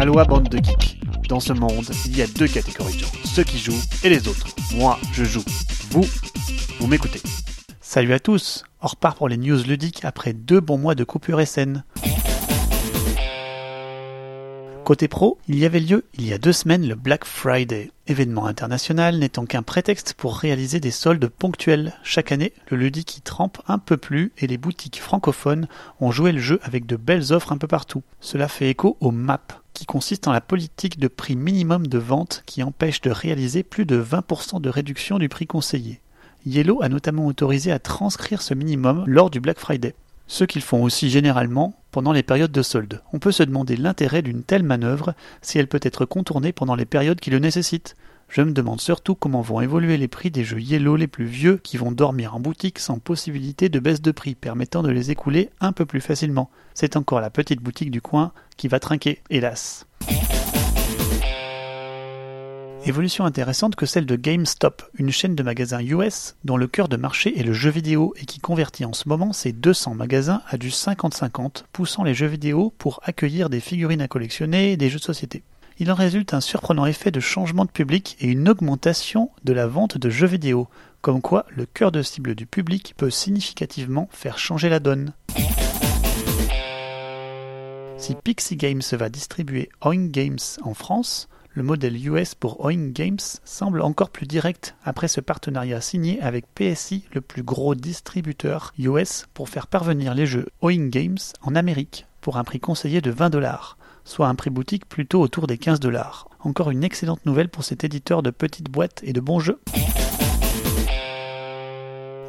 Aloha bande de geeks. Dans ce monde, il y a deux catégories de gens, ceux qui jouent et les autres. Moi, je joue. Vous, vous m'écoutez. Salut à tous, on repart pour les news ludiques après deux bons mois de coupure SN. Côté pro, il y avait lieu il y a deux semaines le Black Friday, événement international n'étant qu'un prétexte pour réaliser des soldes ponctuels. Chaque année, le ludique y trempe un peu plus et les boutiques francophones ont joué le jeu avec de belles offres un peu partout. Cela fait écho au MAP, qui consiste en la politique de prix minimum de vente qui empêche de réaliser plus de 20% de réduction du prix conseillé. Yellow a notamment autorisé à transcrire ce minimum lors du Black Friday ce qu'ils font aussi généralement pendant les périodes de solde. On peut se demander l'intérêt d'une telle manœuvre si elle peut être contournée pendant les périodes qui le nécessitent. Je me demande surtout comment vont évoluer les prix des jeux Yellow les plus vieux qui vont dormir en boutique sans possibilité de baisse de prix permettant de les écouler un peu plus facilement. C'est encore la petite boutique du coin qui va trinquer, hélas. Évolution intéressante que celle de GameStop, une chaîne de magasins US dont le cœur de marché est le jeu vidéo et qui convertit en ce moment ses 200 magasins à du 50-50, poussant les jeux vidéo pour accueillir des figurines à collectionner et des jeux de société. Il en résulte un surprenant effet de changement de public et une augmentation de la vente de jeux vidéo, comme quoi le cœur de cible du public peut significativement faire changer la donne. Si Pixie Games va distribuer Oing Games en France, le modèle US pour Oing Games semble encore plus direct après ce partenariat signé avec PSI, le plus gros distributeur US, pour faire parvenir les jeux Oing Games en Amérique pour un prix conseillé de 20 dollars, soit un prix boutique plutôt autour des 15 dollars. Encore une excellente nouvelle pour cet éditeur de petites boîtes et de bons jeux.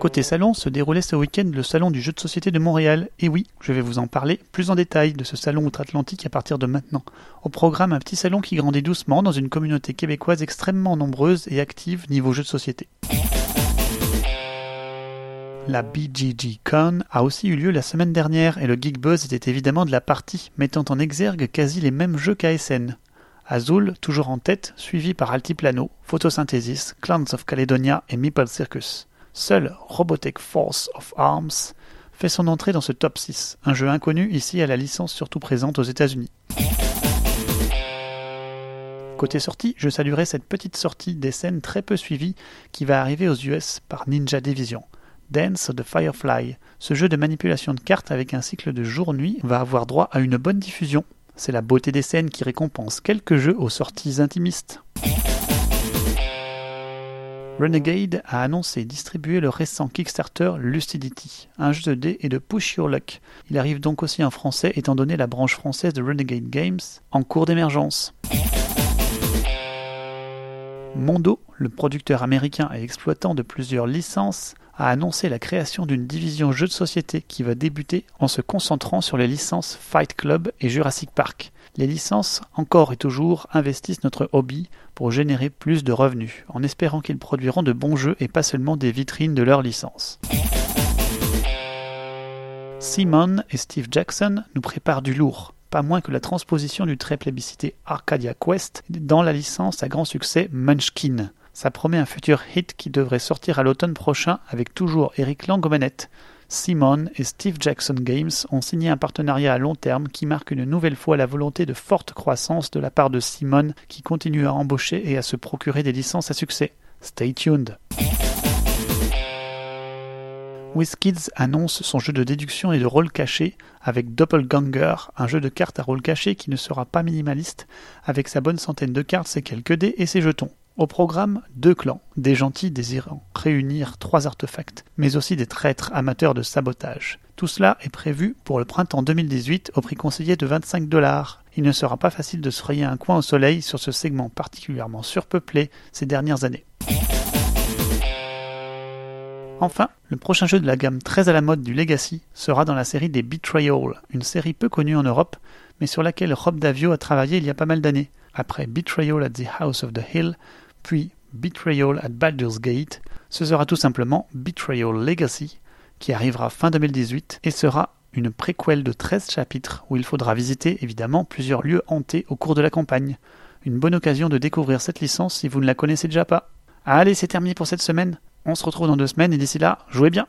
Côté salon, se déroulait ce week-end le salon du jeu de société de Montréal. Et oui, je vais vous en parler plus en détail de ce salon outre-Atlantique à partir de maintenant. Au programme, un petit salon qui grandit doucement dans une communauté québécoise extrêmement nombreuse et active niveau jeu de société. La BGG Con a aussi eu lieu la semaine dernière et le Geek Buzz était évidemment de la partie, mettant en exergue quasi les mêmes jeux qu'ASN. Azul, toujours en tête, suivi par Altiplano, Photosynthesis, Clans of Caledonia et Meeple Circus. Seul Robotech Force of Arms fait son entrée dans ce top 6, un jeu inconnu ici à la licence surtout présente aux États-Unis. Côté sortie, je saluerai cette petite sortie des scènes très peu suivie qui va arriver aux US par Ninja Division. Dance the Firefly, ce jeu de manipulation de cartes avec un cycle de jour-nuit va avoir droit à une bonne diffusion. C'est la beauté des scènes qui récompense quelques jeux aux sorties intimistes. Renegade a annoncé distribuer le récent Kickstarter Lucidity, un jeu de dés et de push your luck. Il arrive donc aussi en français étant donné la branche française de Renegade Games en cours d'émergence. Mondo, le producteur américain et exploitant de plusieurs licences, a annoncé la création d'une division jeux de société qui va débuter en se concentrant sur les licences Fight Club et Jurassic Park. Les licences, encore et toujours, investissent notre hobby pour générer plus de revenus, en espérant qu'ils produiront de bons jeux et pas seulement des vitrines de leurs licences. Simon et Steve Jackson nous préparent du lourd, pas moins que la transposition du très plébiscité Arcadia Quest dans la licence à grand succès Munchkin. Ça promet un futur hit qui devrait sortir à l'automne prochain avec toujours Eric Lang aux manettes. Simon et Steve Jackson Games ont signé un partenariat à long terme qui marque une nouvelle fois la volonté de forte croissance de la part de Simon qui continue à embaucher et à se procurer des licences à succès. Stay tuned. WizKids annonce son jeu de déduction et de rôle caché avec Doppelganger, un jeu de cartes à rôle caché qui ne sera pas minimaliste, avec sa bonne centaine de cartes, ses quelques dés et ses jetons. Au programme, deux clans, des gentils désirant réunir trois artefacts, mais aussi des traîtres amateurs de sabotage. Tout cela est prévu pour le printemps 2018 au prix conseillé de 25 dollars. Il ne sera pas facile de se frayer un coin au soleil sur ce segment particulièrement surpeuplé ces dernières années. Enfin, le prochain jeu de la gamme très à la mode du Legacy sera dans la série des Betrayal, une série peu connue en Europe, mais sur laquelle Rob Davio a travaillé il y a pas mal d'années. Après Betrayal at the House of the Hill, puis Betrayal at Baldur's Gate, ce sera tout simplement Betrayal Legacy, qui arrivera fin 2018 et sera une préquelle de 13 chapitres où il faudra visiter évidemment plusieurs lieux hantés au cours de la campagne. Une bonne occasion de découvrir cette licence si vous ne la connaissez déjà pas. Allez, c'est terminé pour cette semaine. On se retrouve dans deux semaines et d'ici là, jouez bien!